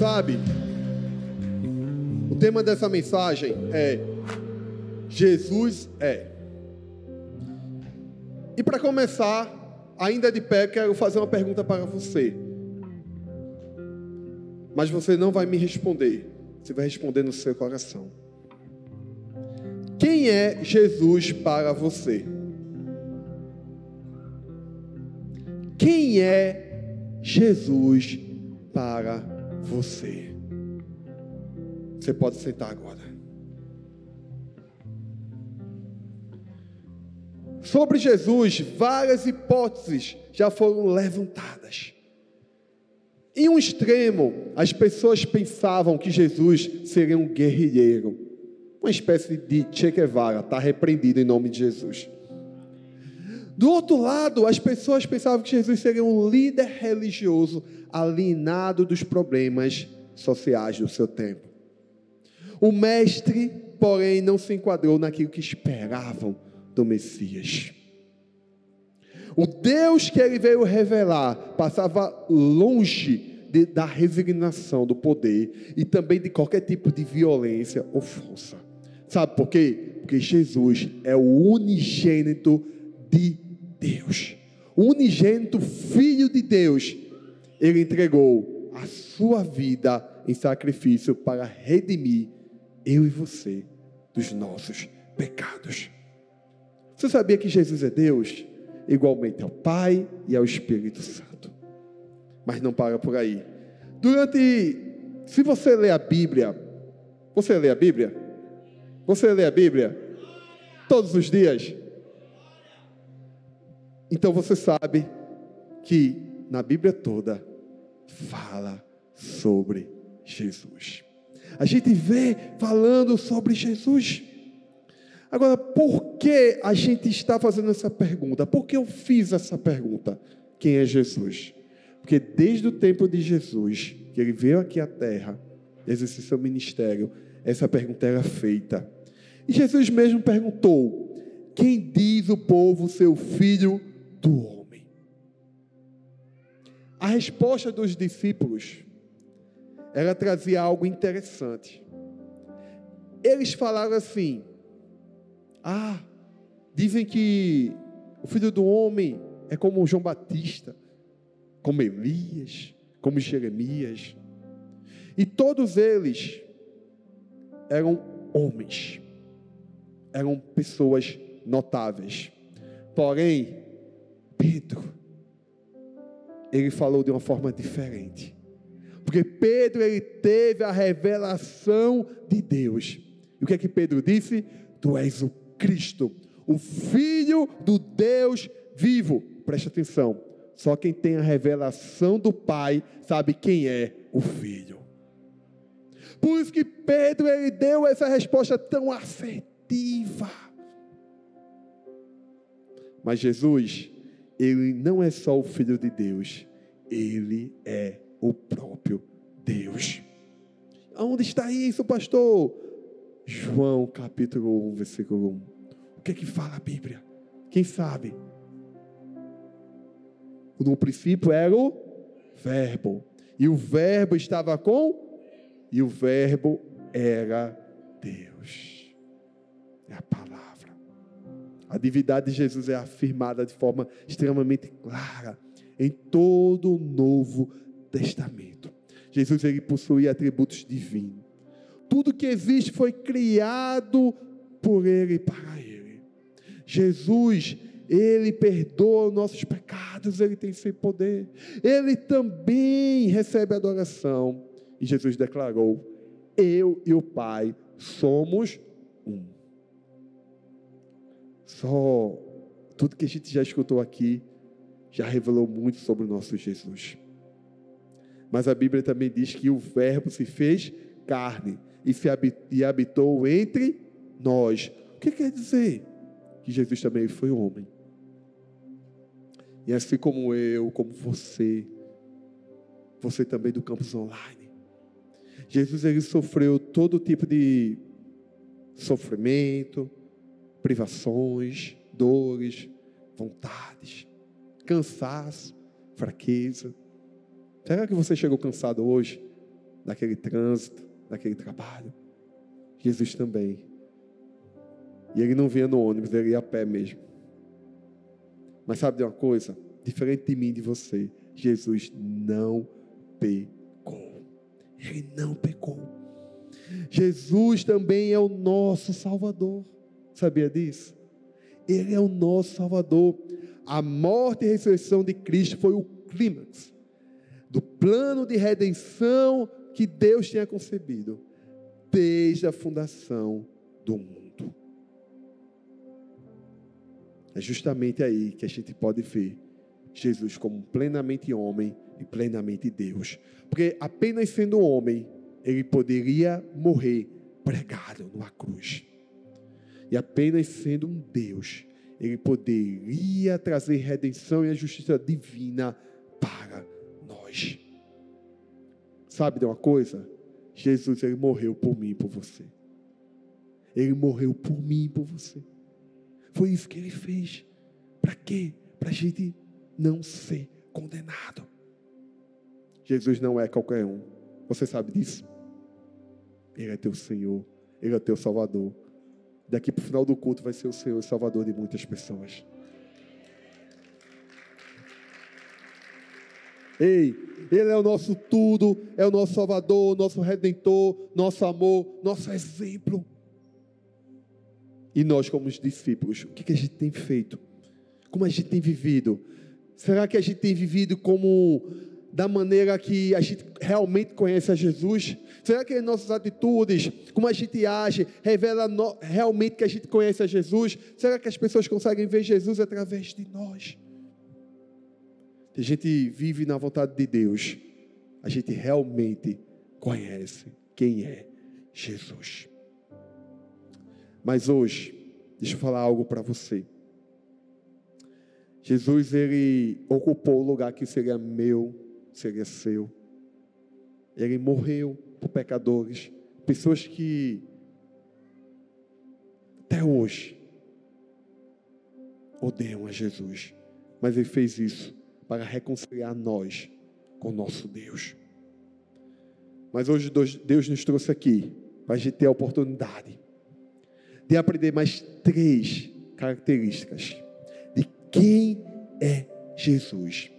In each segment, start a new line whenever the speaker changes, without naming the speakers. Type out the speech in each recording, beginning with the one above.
Sabe, o tema dessa mensagem é Jesus é. E para começar, ainda de pé, quero fazer uma pergunta para você. Mas você não vai me responder. Você vai responder no seu coração. Quem é Jesus para você? Quem é Jesus para você? Você pode sentar agora. Sobre Jesus, várias hipóteses já foram levantadas. Em um extremo, as pessoas pensavam que Jesus seria um guerrilheiro, uma espécie de Che Guevara, está repreendido em nome de Jesus. Do outro lado, as pessoas pensavam que Jesus seria um líder religioso alienado dos problemas sociais do seu tempo. O mestre, porém, não se enquadrou naquilo que esperavam do Messias. O Deus que ele veio revelar passava longe de, da resignação do poder e também de qualquer tipo de violência ou força. Sabe por quê? Porque Jesus é o unigênito de Deus. O unigênito Filho de Deus. Ele entregou a sua vida em sacrifício para redimir eu e você dos nossos pecados. Você sabia que Jesus é Deus? Igualmente ao Pai e ao Espírito Santo. Mas não para por aí. Durante, se você lê a Bíblia, você lê a Bíblia? Você lê a Bíblia? Todos os dias? Então você sabe que na Bíblia toda fala sobre Jesus. A gente vê falando sobre Jesus. Agora, por que a gente está fazendo essa pergunta? Por que eu fiz essa pergunta? Quem é Jesus? Porque desde o tempo de Jesus, que ele veio aqui à terra, exercer seu ministério, essa pergunta era feita. E Jesus mesmo perguntou: Quem diz o povo seu filho do homem? A resposta dos discípulos, ela trazia algo interessante. Eles falaram assim: ah, dizem que o filho do homem é como João Batista, como Elias, como Jeremias. E todos eles eram homens, eram pessoas notáveis. Porém, Pedro, ele falou de uma forma diferente. Porque Pedro ele teve a revelação de Deus. E o que é que Pedro disse? Tu és o Cristo, o Filho do Deus vivo. Preste atenção. Só quem tem a revelação do Pai sabe quem é o Filho. Por isso que Pedro ele deu essa resposta tão assertiva. Mas Jesus, ele não é só o Filho de Deus, ele é o próprio Deus. Aonde está isso, pastor? João capítulo 1, versículo 1. O que é que fala a Bíblia? Quem sabe? No princípio era o Verbo. E o Verbo estava com? E o Verbo era Deus. É a palavra. A divindade de Jesus é afirmada de forma extremamente clara em todo o Novo Testamento. Jesus ele possui atributos divinos. Tudo que existe foi criado por Ele e para Ele. Jesus, Ele perdoa nossos pecados, Ele tem seu poder. Ele também recebe adoração. E Jesus declarou: Eu e o Pai somos um. Só tudo que a gente já escutou aqui já revelou muito sobre o nosso Jesus. Mas a Bíblia também diz que o Verbo se fez carne e, se e habitou entre nós. O que quer dizer? Que Jesus também foi homem. E assim como eu, como você, você também do campus online. Jesus ele sofreu todo tipo de sofrimento, privações, dores, vontades, cansaço, fraqueza. Será que você chegou cansado hoje? daquele trânsito, daquele trabalho. Jesus também. E ele não vinha no ônibus, ele ia a pé mesmo. Mas sabe de uma coisa? Diferente de mim e de você, Jesus não pecou. Ele não pecou. Jesus também é o nosso Salvador. Sabia disso? Ele é o nosso Salvador. A morte e a ressurreição de Cristo foi o clímax do plano de redenção que Deus tinha concebido desde a fundação do mundo. É justamente aí que a gente pode ver Jesus como plenamente homem e plenamente Deus. Porque apenas sendo homem, ele poderia morrer pregado numa cruz. E apenas sendo um Deus, ele poderia trazer redenção e a justiça divina para nós. Sabe de uma coisa? Jesus ele morreu por mim e por você. Ele morreu por mim e por você. Foi isso que ele fez. Para quê? Para a gente não ser condenado. Jesus não é qualquer um. Você sabe disso? Ele é teu Senhor. Ele é teu Salvador. Daqui para o final do culto vai ser o Senhor Salvador de muitas pessoas. Ei, Ele é o nosso tudo, é o nosso Salvador, nosso Redentor, nosso amor, nosso exemplo. E nós, como os discípulos, o que, que a gente tem feito? Como a gente tem vivido? Será que a gente tem vivido como da maneira que a gente realmente conhece a Jesus? Será que as nossas atitudes, como a gente age, revela no, realmente que a gente conhece a Jesus? Será que as pessoas conseguem ver Jesus através de nós? Se a gente vive na vontade de Deus, a gente realmente conhece quem é Jesus. Mas hoje, deixa eu falar algo para você. Jesus, ele ocupou o lugar que seria meu, seria seu. Ele morreu por pecadores, pessoas que até hoje odeiam a Jesus. Mas ele fez isso para reconciliar nós com nosso Deus. Mas hoje Deus nos trouxe aqui para a gente ter a oportunidade de aprender mais três características de quem é Jesus.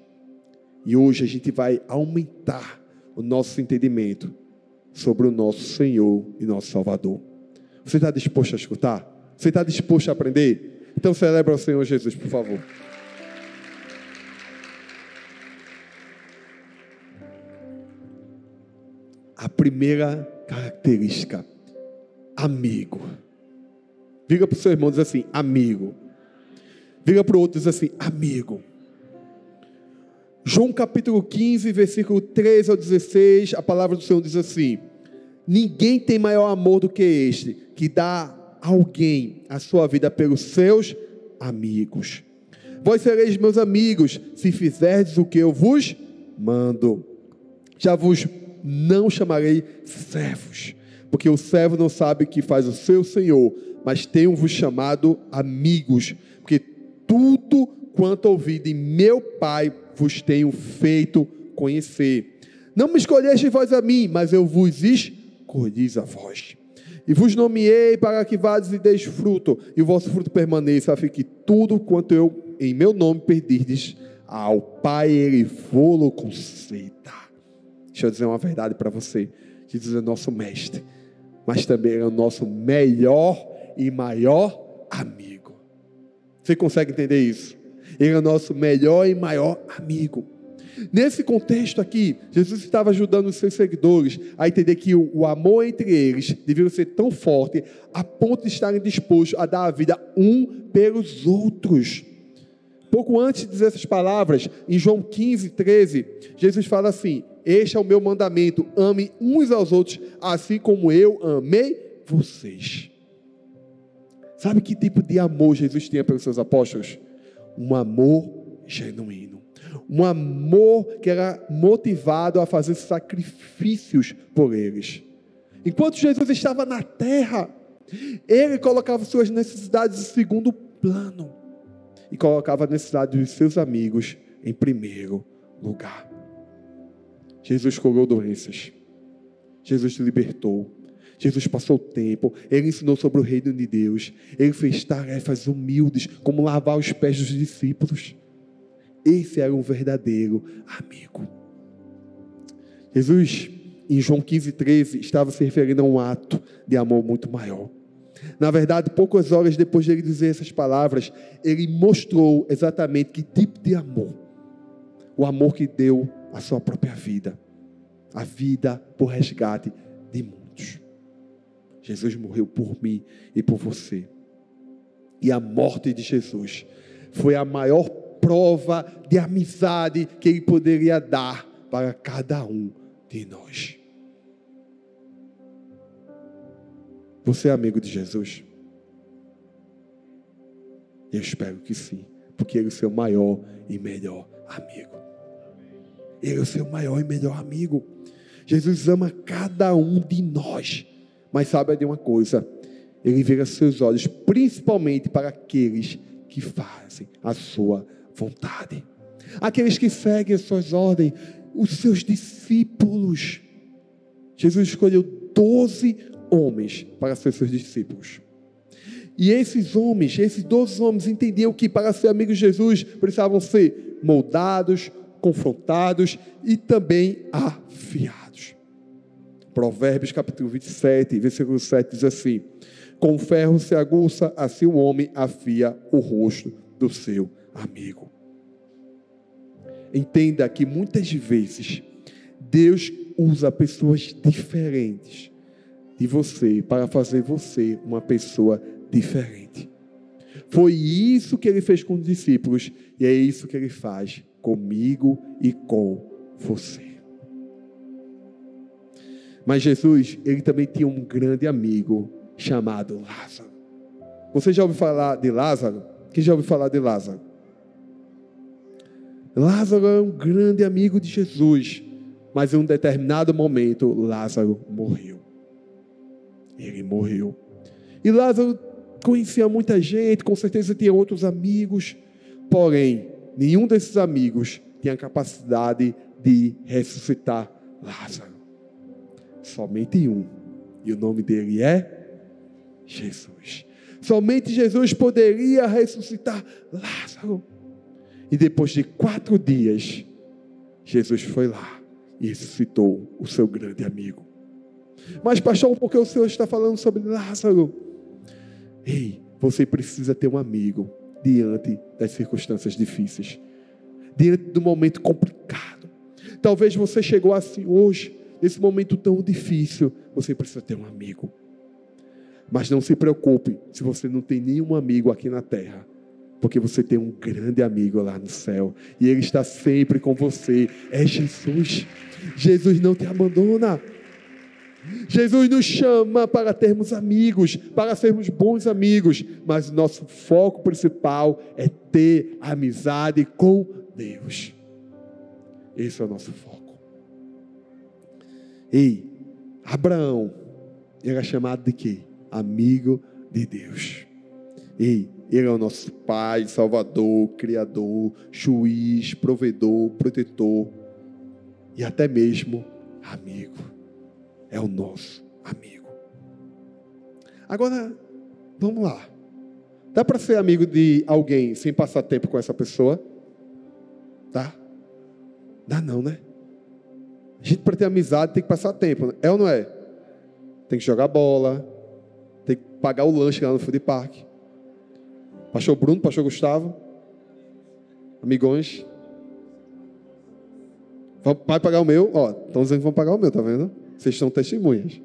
E hoje a gente vai aumentar o nosso entendimento sobre o nosso Senhor e nosso Salvador. Você está disposto a escutar? Você está disposto a aprender? Então celebra o Senhor Jesus, por favor. A primeira característica, amigo. Vira para o seu irmão e diz assim: amigo. Vira para o outro e diz assim: amigo. João capítulo 15, versículo 13 ao 16, a palavra do Senhor diz assim: Ninguém tem maior amor do que este, que dá alguém a sua vida pelos seus amigos. Vós sereis meus amigos, se fizerdes o que eu vos mando. Já vos não chamarei servos, porque o servo não sabe o que faz o seu senhor, mas tenho-vos chamado amigos, porque tudo quanto ouvi de meu Pai vos tenho feito conhecer. Não me escolheste vós a mim, mas eu vos escolhi a vós. E vos nomeei para que vades e deis fruto, e o vosso fruto permaneça, a fim que tudo quanto eu em meu nome perdirdes, ao Pai ele vou-lo conceda. Deixa eu dizer uma verdade para você. Jesus é nosso mestre, mas também é o nosso melhor e maior amigo. Você consegue entender isso? Ele é o nosso melhor e maior amigo. Nesse contexto aqui, Jesus estava ajudando os seus seguidores a entender que o, amor entre eles devia ser tão forte a ponto de estarem dispostos a dar a vida um pelos outros. Pouco antes de dizer essas palavras, em João 15, 13, Jesus fala assim: Este é o meu mandamento, ame uns aos outros, assim como eu amei vocês. Sabe que tipo de amor Jesus tinha pelos seus apóstolos? Um amor genuíno. Um amor que era motivado a fazer sacrifícios por eles. Enquanto Jesus estava na terra, ele colocava suas necessidades em segundo plano e colocava a necessidade dos seus amigos em primeiro lugar. Jesus curou doenças. Jesus libertou. Jesus passou o tempo, ele ensinou sobre o reino de Deus, ele fez tarefas humildes, como lavar os pés dos discípulos. Esse era um verdadeiro amigo. Jesus, em João 15, 13, estava se referindo a um ato de amor muito maior. Na verdade, poucas horas depois de ele dizer essas palavras, ele mostrou exatamente que tipo de amor. O amor que deu a sua própria vida. A vida por resgate de muitos. Jesus morreu por mim e por você. E a morte de Jesus foi a maior prova de amizade que ele poderia dar para cada um de nós. Você é amigo de Jesus? Eu espero que sim, porque ele é o seu maior e melhor amigo. Ele é o seu maior e melhor amigo. Jesus ama cada um de nós. Mas sabe de uma coisa? Ele vira seus olhos principalmente para aqueles que fazem a sua vontade. Aqueles que seguem as suas ordens, os seus discípulos. Jesus escolheu doze homens para ser seus discípulos. E esses homens, esses doze homens entendiam que para ser amigos de Jesus precisavam ser moldados, confrontados e também afiados. Provérbios capítulo 27, versículo 7 diz assim: Com ferro se aguça, assim o homem afia o rosto do seu amigo. Entenda que muitas vezes Deus usa pessoas diferentes de você para fazer você uma pessoa diferente. Foi isso que ele fez com os discípulos e é isso que ele faz comigo e com você. Mas Jesus, ele também tinha um grande amigo chamado Lázaro. Você já ouviu falar de Lázaro? Quem já ouviu falar de Lázaro? Lázaro é um grande amigo de Jesus, mas em um determinado momento Lázaro morreu. Ele morreu. E Lázaro conhecia muita gente, com certeza tinha outros amigos, porém, nenhum desses amigos tinha a capacidade de ressuscitar Lázaro. Somente um. E o nome dele é Jesus. Somente Jesus poderia ressuscitar Lázaro. E depois de quatro dias, Jesus foi lá e ressuscitou o seu grande amigo. Mas, pastor, por que o Senhor está falando sobre Lázaro? Ei, você precisa ter um amigo diante das circunstâncias difíceis, diante do momento complicado. Talvez você chegou assim hoje, nesse momento tão difícil, você precisa ter um amigo. Mas não se preocupe se você não tem nenhum amigo aqui na terra, porque você tem um grande amigo lá no céu e ele está sempre com você. É Jesus. Jesus não te abandona. Jesus nos chama para termos amigos, para sermos bons amigos, mas o nosso foco principal é ter amizade com Deus. Esse é o nosso foco. Ei, Abraão era chamado de quê? Amigo de Deus. Ei, ele é o nosso Pai, Salvador, Criador, juiz, provedor, protetor e até mesmo amigo. É o nosso amigo. Agora, vamos lá. Dá para ser amigo de alguém sem passar tempo com essa pessoa? Dá? Dá não, né? A gente, para ter amizade, tem que passar tempo. Né? É ou não é? Tem que jogar bola. Tem que pagar o lanche lá no food park. Pastor Bruno, pastor Gustavo. Amigões. Vai pagar o meu? Ó, estão dizendo que vão pagar o meu, tá vendo? Vocês são testemunhas.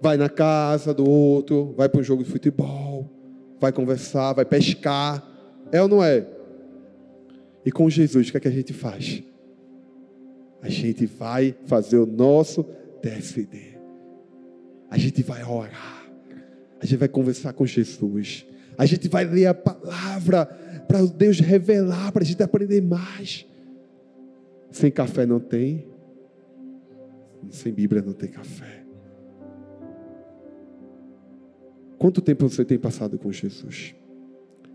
Vai na casa do outro, vai para um jogo de futebol, vai conversar, vai pescar. É ou não é? E com Jesus, o que é que a gente faz? A gente vai fazer o nosso TSD. A gente vai orar. A gente vai conversar com Jesus. A gente vai ler a palavra para Deus revelar, para a gente aprender mais. Sem café não tem. Sem Bíblia não tem café. Quanto tempo você tem passado com Jesus?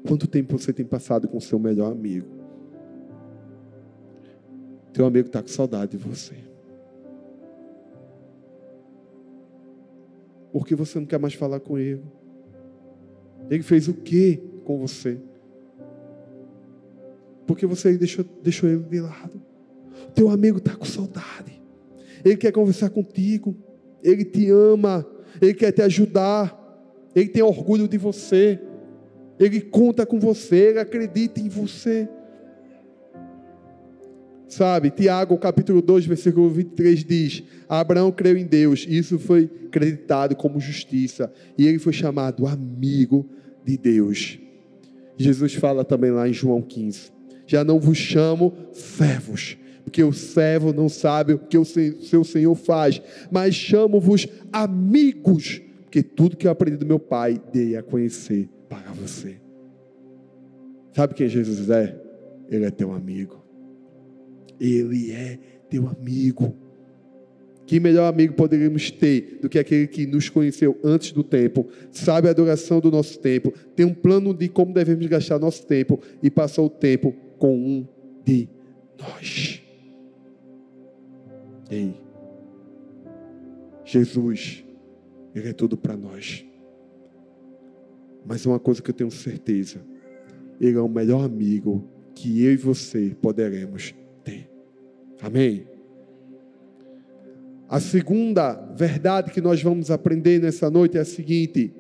Quanto tempo você tem passado com o seu melhor amigo? Teu amigo está com saudade de você. Por que você não quer mais falar com ele? Ele fez o que com você? Porque você deixou, deixou ele de lado. Teu amigo está com saudade. Ele quer conversar contigo. Ele te ama. Ele quer te ajudar. Ele tem orgulho de você. Ele conta com você. Ele acredita em você. Sabe, Tiago capítulo 2, versículo 23 diz: Abraão creu em Deus, e isso foi acreditado como justiça, e ele foi chamado amigo de Deus. Jesus fala também lá em João 15: Já não vos chamo servos, porque o servo não sabe o que o seu Senhor faz, mas chamo-vos amigos, porque tudo que eu aprendi do meu Pai dei a conhecer para você. Sabe quem Jesus é? Ele é teu amigo. Ele é teu amigo. Que melhor amigo poderíamos ter do que aquele que nos conheceu antes do tempo, sabe a duração do nosso tempo, tem um plano de como devemos gastar nosso tempo e passou o tempo com um de nós. Ei, Jesus, Ele é tudo para nós. Mas uma coisa que eu tenho certeza, Ele é o melhor amigo que eu e você poderemos Amém? A segunda verdade que nós vamos aprender nessa noite é a seguinte: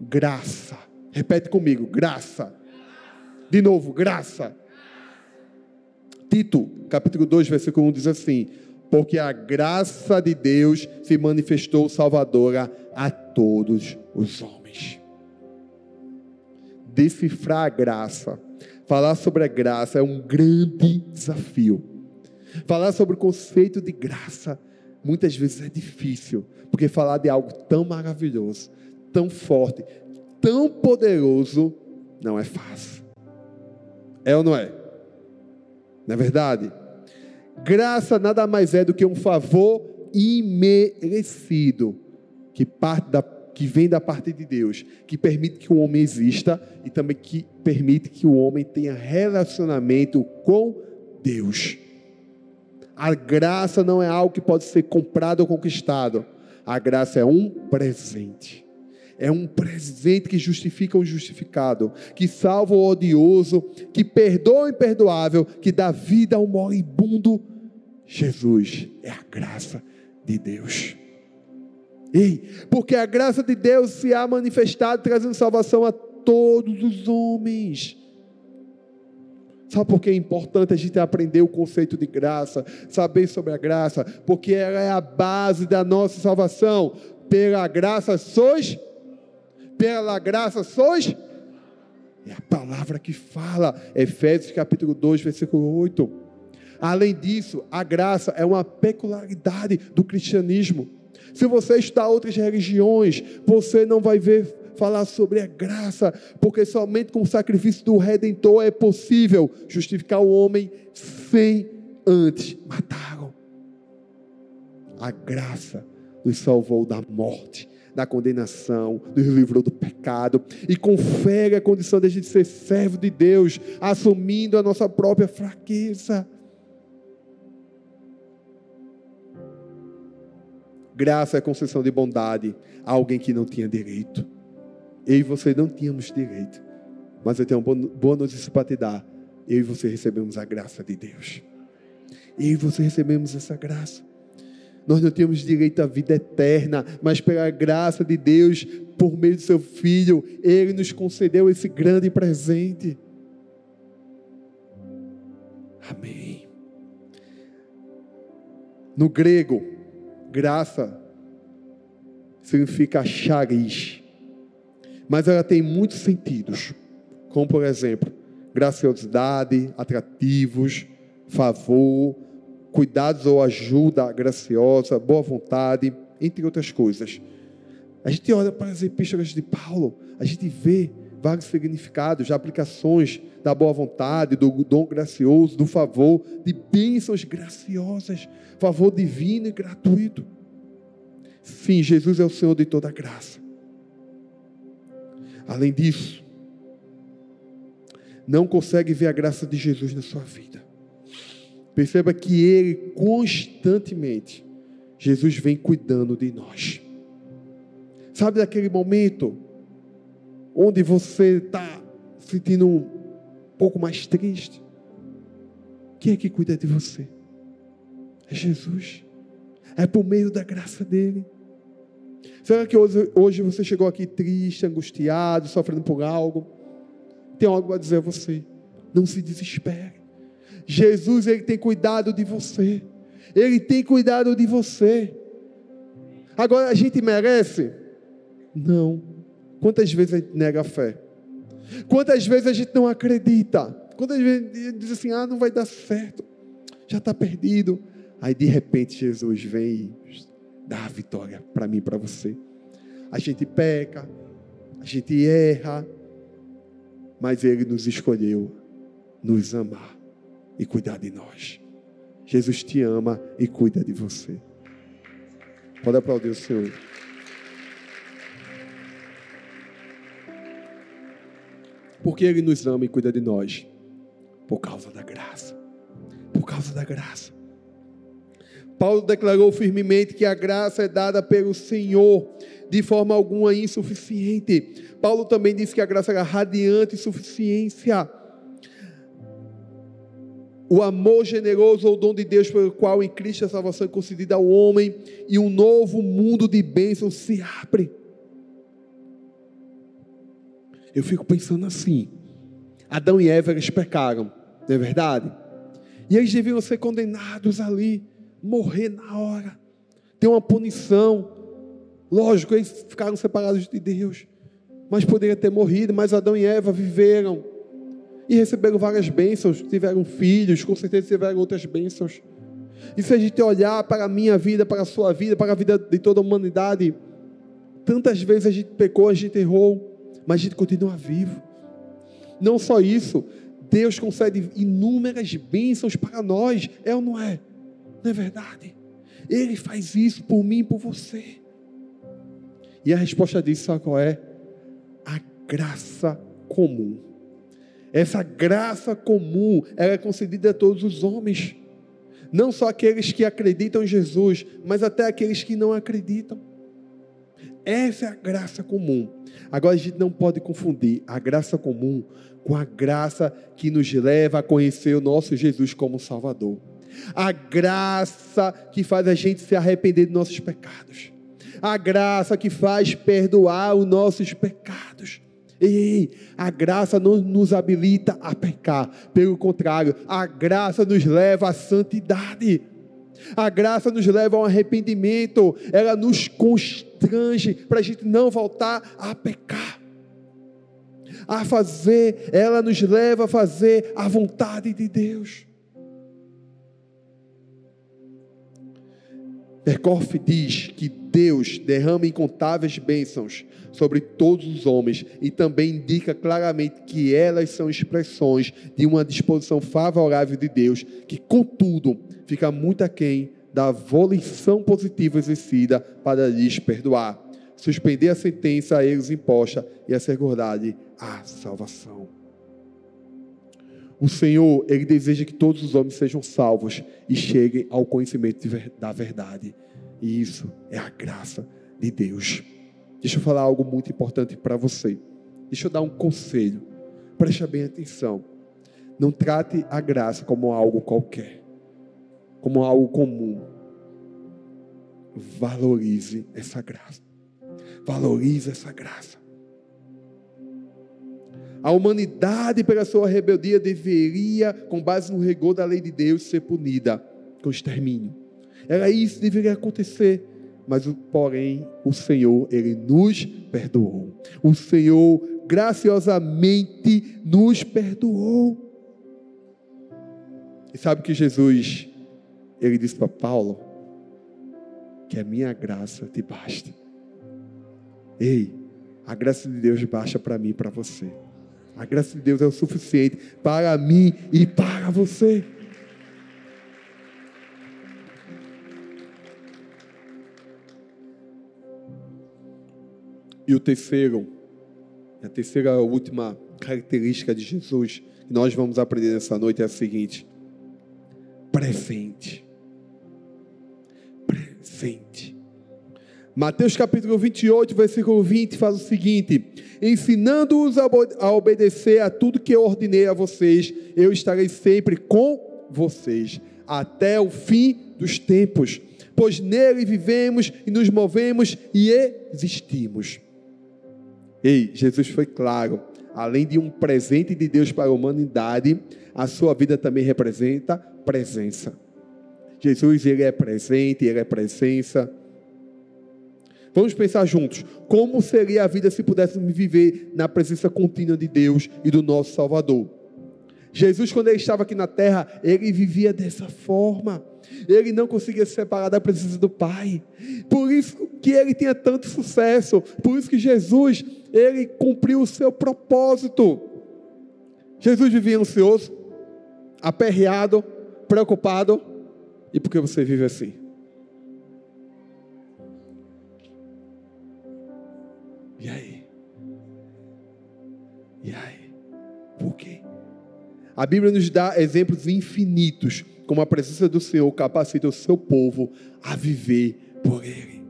graça. Repete comigo: graça. De novo, graça. Tito, capítulo 2, versículo 1 diz assim: Porque a graça de Deus se manifestou salvadora a todos os homens. Decifrar a graça, falar sobre a graça é um grande desafio. Falar sobre o conceito de graça muitas vezes é difícil, porque falar de algo tão maravilhoso, tão forte, tão poderoso, não é fácil. É ou não é? Não é verdade? Graça nada mais é do que um favor imerecido que parte da que vem da parte de Deus, que permite que o homem exista e também que permite que o homem tenha relacionamento com Deus. A graça não é algo que pode ser comprado ou conquistado. A graça é um presente. É um presente que justifica o injustificado, que salva o odioso, que perdoa o imperdoável, que dá vida ao moribundo. Jesus é a graça de Deus. Ei, porque a graça de Deus se há manifestado trazendo salvação a todos os homens. Sabe por que é importante a gente aprender o conceito de graça, saber sobre a graça? Porque ela é a base da nossa salvação. Pela graça sois, pela graça sois. É a palavra que fala, Efésios capítulo 2, versículo 8. Além disso, a graça é uma peculiaridade do cristianismo. Se você estudar outras religiões, você não vai ver falar sobre a graça, porque somente com o sacrifício do redentor é possível justificar o homem sem antes matá-lo. A graça nos salvou da morte, da condenação, nos livrou do pecado e confere a condição de a gente ser servo de Deus, assumindo a nossa própria fraqueza. Graça é concessão de bondade a alguém que não tinha direito. Eu e você não tínhamos direito. Mas eu tenho uma boa notícia para te dar. Eu e você recebemos a graça de Deus. Eu e você recebemos essa graça. Nós não tínhamos direito à vida eterna, mas pela graça de Deus, por meio do seu Filho, Ele nos concedeu esse grande presente. Amém. No grego, graça significa charis mas ela tem muitos sentidos, como por exemplo, graciosidade, atrativos, favor, cuidados ou ajuda graciosa, boa vontade, entre outras coisas. A gente olha para as epístolas de Paulo, a gente vê vários significados, aplicações da boa vontade, do dom gracioso, do favor, de bênçãos graciosas, favor divino e gratuito. Sim, Jesus é o Senhor de toda graça. Além disso, não consegue ver a graça de Jesus na sua vida. Perceba que Ele constantemente, Jesus vem cuidando de nós. Sabe daquele momento onde você está sentindo um pouco mais triste? Quem é que cuida de você? É Jesus. É por meio da graça dele. Será que hoje, hoje você chegou aqui triste, angustiado, sofrendo por algo? Tem algo a dizer a você. Não se desespere. Jesus, Ele tem cuidado de você. Ele tem cuidado de você. Agora, a gente merece? Não. Quantas vezes a gente nega a fé? Quantas vezes a gente não acredita? Quantas vezes diz assim: ah, não vai dar certo, já está perdido. Aí de repente Jesus vem e dá a vitória para mim para você. A gente peca, a gente erra, mas Ele nos escolheu nos amar e cuidar de nós. Jesus te ama e cuida de você. Pode aplaudir o Senhor. Porque Ele nos ama e cuida de nós? Por causa da graça. Por causa da graça. Paulo declarou firmemente que a graça é dada pelo Senhor, de forma alguma insuficiente. Paulo também disse que a graça era radiante e suficiência. O amor generoso ou o dom de Deus pelo qual em Cristo a salvação é concedida ao homem e um novo mundo de bênçãos se abre. Eu fico pensando assim: Adão e Eva eles pecaram, não é verdade? E eles deviam ser condenados ali, morrer na hora, ter uma punição. Lógico, eles ficaram separados de Deus, mas poderiam ter morrido. Mas Adão e Eva viveram e receberam várias bênçãos, tiveram filhos, com certeza tiveram outras bênçãos. E se a gente olhar para a minha vida, para a sua vida, para a vida de toda a humanidade, tantas vezes a gente pecou, a gente errou, mas a gente continua vivo. Não só isso, Deus concede inúmeras bênçãos para nós, é ou não é? Não é verdade? Ele faz isso por mim e por você. E a resposta disso, sabe qual é? A graça comum. Essa graça comum, ela é concedida a todos os homens. Não só aqueles que acreditam em Jesus, mas até aqueles que não acreditam. Essa é a graça comum. Agora a gente não pode confundir a graça comum com a graça que nos leva a conhecer o nosso Jesus como Salvador. A graça que faz a gente se arrepender dos nossos pecados. A graça que faz perdoar os nossos pecados. Ei, a graça não nos habilita a pecar, pelo contrário, a graça nos leva à santidade. A graça nos leva ao arrependimento, ela nos constrange para a gente não voltar a pecar. A fazer, ela nos leva a fazer a vontade de Deus. Berkoff diz que Deus derrama incontáveis bênçãos sobre todos os homens e também indica claramente que elas são expressões de uma disposição favorável de Deus, que, contudo, fica muito aquém da volição positiva exercida para lhes perdoar, suspender a sentença a eles imposta e assegurar a salvação. O Senhor, Ele deseja que todos os homens sejam salvos e cheguem ao conhecimento da verdade. E isso é a graça de Deus. Deixa eu falar algo muito importante para você. Deixa eu dar um conselho. Preste bem atenção. Não trate a graça como algo qualquer, como algo comum. Valorize essa graça. Valorize essa graça. A humanidade, pela sua rebeldia, deveria, com base no rigor da lei de Deus, ser punida com extermínio. Era isso que deveria acontecer. Mas, porém, o Senhor, Ele nos perdoou. O Senhor, graciosamente, nos perdoou. E sabe que Jesus, Ele disse para Paulo, que a minha graça te basta. Ei, a graça de Deus baixa para mim e para você. A graça de Deus é o suficiente para mim e para você. E o terceiro, a terceira a última característica de Jesus que nós vamos aprender nessa noite é a seguinte: presente. Presente. Mateus capítulo 28, versículo 20 faz o seguinte: Ensinando-os a obedecer a tudo que eu ordenei a vocês, eu estarei sempre com vocês, até o fim dos tempos, pois nele vivemos e nos movemos e existimos. Ei, Jesus foi claro, além de um presente de Deus para a humanidade, a sua vida também representa presença. Jesus, ele é presente, ele é presença. Vamos pensar juntos. Como seria a vida se pudéssemos viver na presença contínua de Deus e do nosso Salvador? Jesus, quando ele estava aqui na terra, ele vivia dessa forma. Ele não conseguia se separar da presença do Pai. Por isso que ele tinha tanto sucesso. Por isso que Jesus, ele cumpriu o seu propósito. Jesus vivia ansioso, aperreado, preocupado. E por que você vive assim? A Bíblia nos dá exemplos infinitos como a presença do Senhor capacita o seu povo a viver por Ele.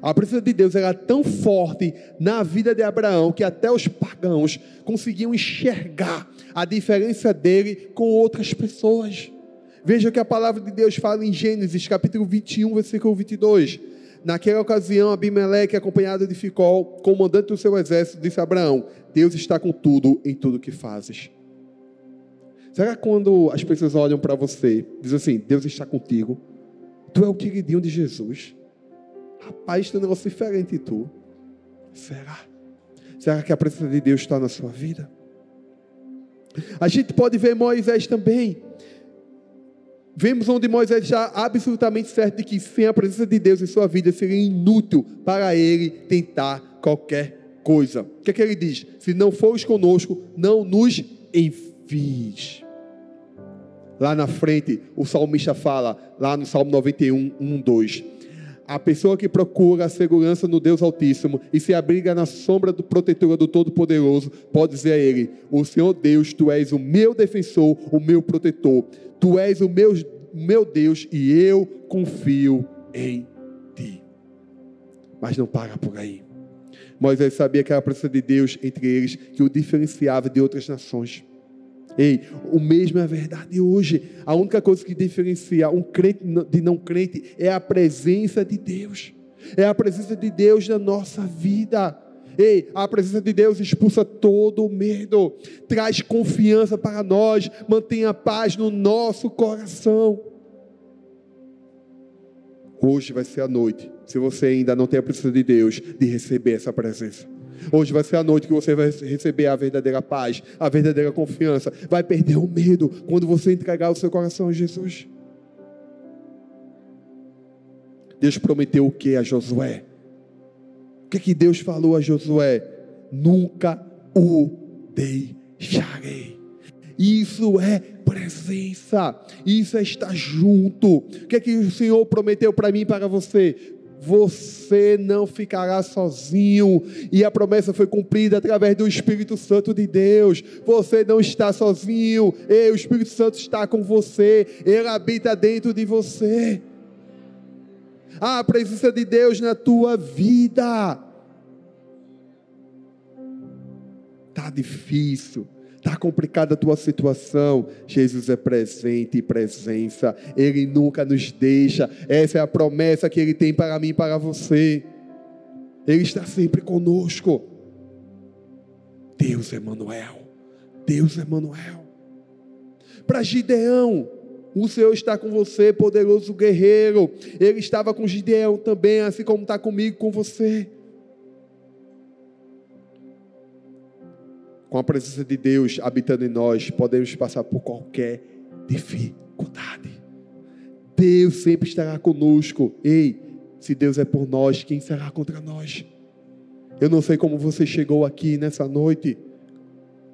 A presença de Deus era tão forte na vida de Abraão que até os pagãos conseguiam enxergar a diferença dele com outras pessoas. Veja que a palavra de Deus fala em Gênesis capítulo 21, versículo 22. Naquela ocasião, Abimeleque, acompanhado de Ficol, comandante do seu exército, disse a Abraão: Deus está com tudo em tudo que fazes. Será que quando as pessoas olham para você, dizem assim: Deus está contigo, tu é o queridinho de Jesus? Rapaz, tem um negócio diferente de tu. Será? Será que a presença de Deus está na sua vida? A gente pode ver Moisés também. Vemos onde Moisés já absolutamente certo de que sem a presença de Deus em sua vida seria inútil para ele tentar qualquer coisa. O que é que ele diz? Se não fores conosco, não nos envies. Lá na frente, o salmista fala, lá no Salmo 91, 1, 2. A pessoa que procura a segurança no Deus Altíssimo e se abriga na sombra do protetor do Todo-Poderoso, pode dizer a Ele: O Senhor Deus, Tu és o meu defensor, o meu protetor. Tu és o meu, meu Deus e eu confio em Ti. Mas não para por aí. Moisés sabia que era a presença de Deus entre eles que o diferenciava de outras nações. Ei, o mesmo é verdade hoje. A única coisa que diferencia um crente de não crente é a presença de Deus. É a presença de Deus na nossa vida. Ei, a presença de Deus expulsa todo o medo, traz confiança para nós, mantém a paz no nosso coração. Hoje vai ser a noite, se você ainda não tem a presença de Deus, de receber essa presença. Hoje vai ser a noite que você vai receber a verdadeira paz, a verdadeira confiança. Vai perder o medo quando você entregar o seu coração a Jesus. Deus prometeu o que a Josué? O que, é que Deus falou a Josué? Nunca o deixarei. Isso é presença, isso é estar junto. O que é que o Senhor prometeu para mim e para você? Você não ficará sozinho. E a promessa foi cumprida através do Espírito Santo de Deus. Você não está sozinho. E o Espírito Santo está com você. Ele habita dentro de você. a presença de Deus na tua vida. Tá difícil. Está complicada a tua situação. Jesus é presente e presença. Ele nunca nos deixa. Essa é a promessa que Ele tem para mim e para você. Ele está sempre conosco. Deus é Manuel. Deus é Manuel. Para Gideão, o Senhor está com você, poderoso guerreiro. Ele estava com Gideão também, assim como está comigo, com você. Com a presença de Deus habitando em nós, podemos passar por qualquer dificuldade. Deus sempre estará conosco. Ei, se Deus é por nós, quem será contra nós? Eu não sei como você chegou aqui nessa noite,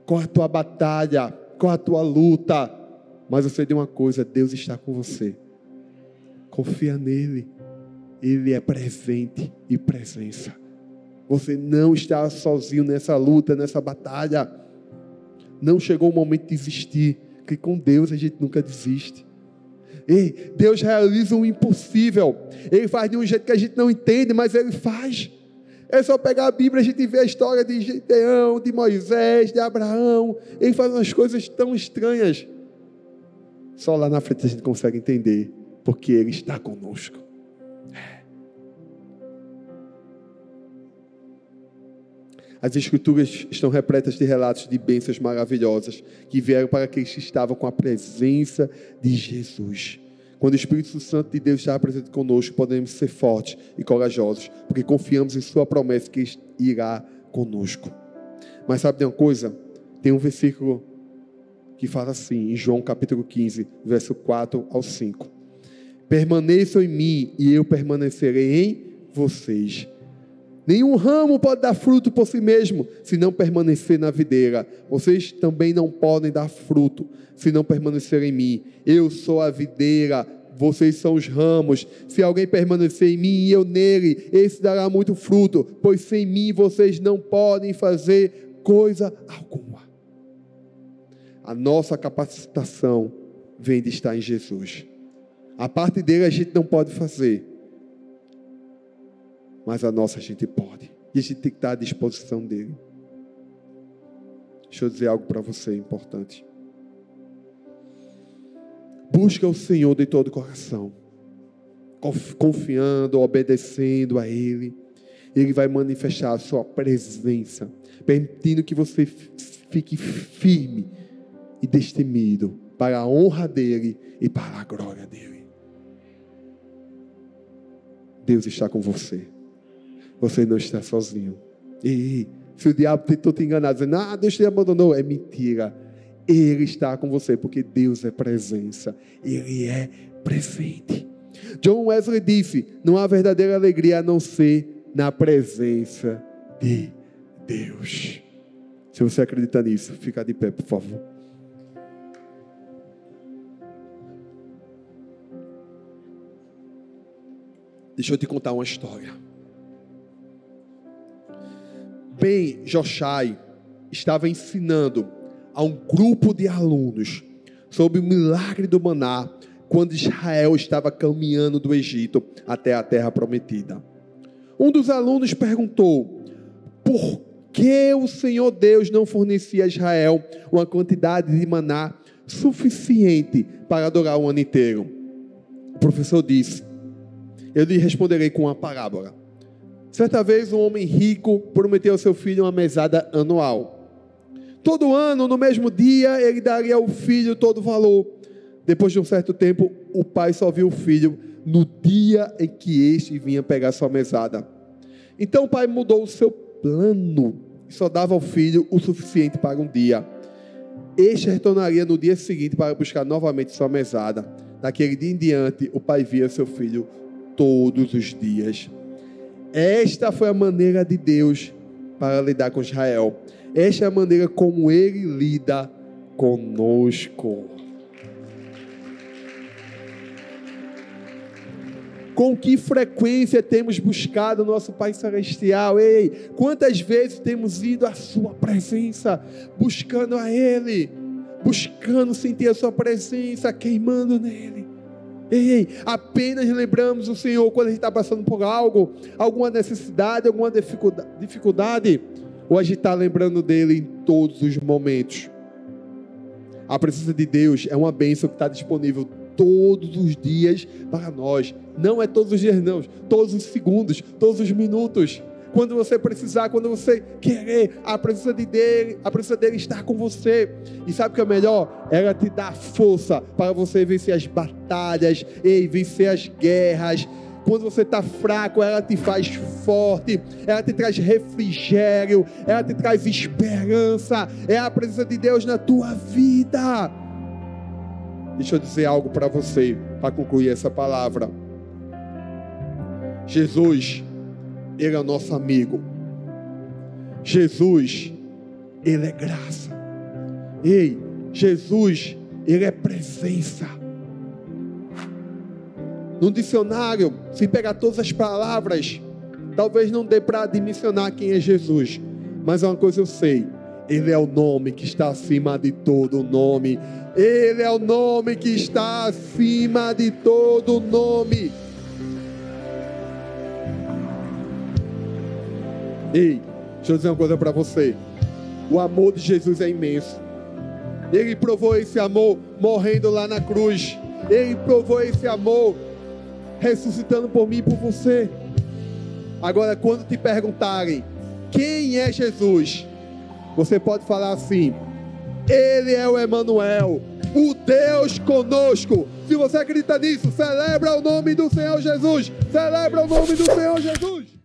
qual é a tua batalha, qual é a tua luta, mas eu sei de uma coisa: Deus está com você. Confia nele, Ele é presente e presença. Você não está sozinho nessa luta, nessa batalha. Não chegou o momento de desistir, que com Deus a gente nunca desiste. Ei, Deus realiza o impossível. Ele faz de um jeito que a gente não entende, mas Ele faz. É só pegar a Bíblia, a gente vê a história de Gideão, de Moisés, de Abraão. Ele faz umas coisas tão estranhas. Só lá na frente a gente consegue entender, porque Ele está conosco. As Escrituras estão repletas de relatos de bênçãos maravilhosas que vieram para aqueles que estavam com a presença de Jesus. Quando o Espírito Santo de Deus está presente conosco, podemos ser fortes e corajosos, porque confiamos em Sua promessa que irá conosco. Mas sabe de uma coisa? Tem um versículo que fala assim, em João capítulo 15, verso 4 ao 5. Permaneçam em mim e eu permanecerei em vocês. Nenhum ramo pode dar fruto por si mesmo, se não permanecer na videira. Vocês também não podem dar fruto, se não permanecer em mim. Eu sou a videira, vocês são os ramos. Se alguém permanecer em mim e eu nele, esse dará muito fruto, pois sem mim vocês não podem fazer coisa alguma. A nossa capacitação vem de estar em Jesus. A parte dele a gente não pode fazer mas a nossa a gente pode. E a gente tem que estar à disposição dele. Deixa eu dizer algo para você importante. Busca o Senhor de todo o coração, confiando, obedecendo a Ele. Ele vai manifestar a sua presença, permitindo que você fique firme e destemido para a honra dele e para a glória dele. Deus está com você. Você não está sozinho. E se o diabo tentou te enganar, dizendo, ah, Deus te abandonou, é mentira. Ele está com você, porque Deus é presença. Ele é presente. John Wesley disse: não há verdadeira alegria a não ser na presença de Deus. Se você acredita nisso, fica de pé, por favor. Deixa eu te contar uma história. Joshai estava ensinando a um grupo de alunos sobre o milagre do maná quando Israel estava caminhando do Egito até a terra prometida. Um dos alunos perguntou: por que o Senhor Deus não fornecia a Israel uma quantidade de maná suficiente para adorar o ano inteiro? O professor disse: Eu lhe responderei com uma parábola. Certa vez, um homem rico prometeu ao seu filho uma mesada anual. Todo ano, no mesmo dia, ele daria ao filho todo o valor. Depois de um certo tempo, o pai só viu o filho no dia em que este vinha pegar sua mesada. Então o pai mudou o seu plano e só dava ao filho o suficiente para um dia. Este retornaria no dia seguinte para buscar novamente sua mesada. Daquele dia em diante, o pai via seu filho todos os dias. Esta foi a maneira de Deus para lidar com Israel. Esta é a maneira como ele lida conosco. Com que frequência temos buscado o nosso Pai Celestial? Ei, quantas vezes temos ido à Sua presença, buscando a Ele, buscando sentir a Sua presença, queimando nele. Ei, apenas lembramos o Senhor quando a gente está passando por algo, alguma necessidade, alguma dificuldade, ou a gente está lembrando dele em todos os momentos. A presença de Deus é uma bênção que está disponível todos os dias para nós. Não é todos os dias, não, todos os segundos, todos os minutos quando você precisar, quando você querer, a presença de dele, a presença dele está com você. E sabe o que é melhor? Ela te dá força para você vencer as batalhas, e vencer as guerras. Quando você está fraco, ela te faz forte, ela te traz refrigério, ela te traz esperança. É a presença de Deus na tua vida. Deixa eu dizer algo para você, para concluir essa palavra. Jesus ele é nosso amigo. Jesus, Ele é graça. Ei, Jesus, Ele é presença. No dicionário, se pegar todas as palavras, talvez não dê para dimensionar quem é Jesus, mas é uma coisa eu sei: Ele é o nome que está acima de todo nome. Ele é o nome que está acima de todo nome. Ei, deixa eu dizer uma coisa para você. O amor de Jesus é imenso. Ele provou esse amor morrendo lá na cruz. Ele provou esse amor ressuscitando por mim e por você. Agora, quando te perguntarem quem é Jesus, você pode falar assim: Ele é o Emanuel, o Deus conosco. Se você acredita nisso, celebra o nome do Senhor Jesus. Celebra o nome do Senhor Jesus.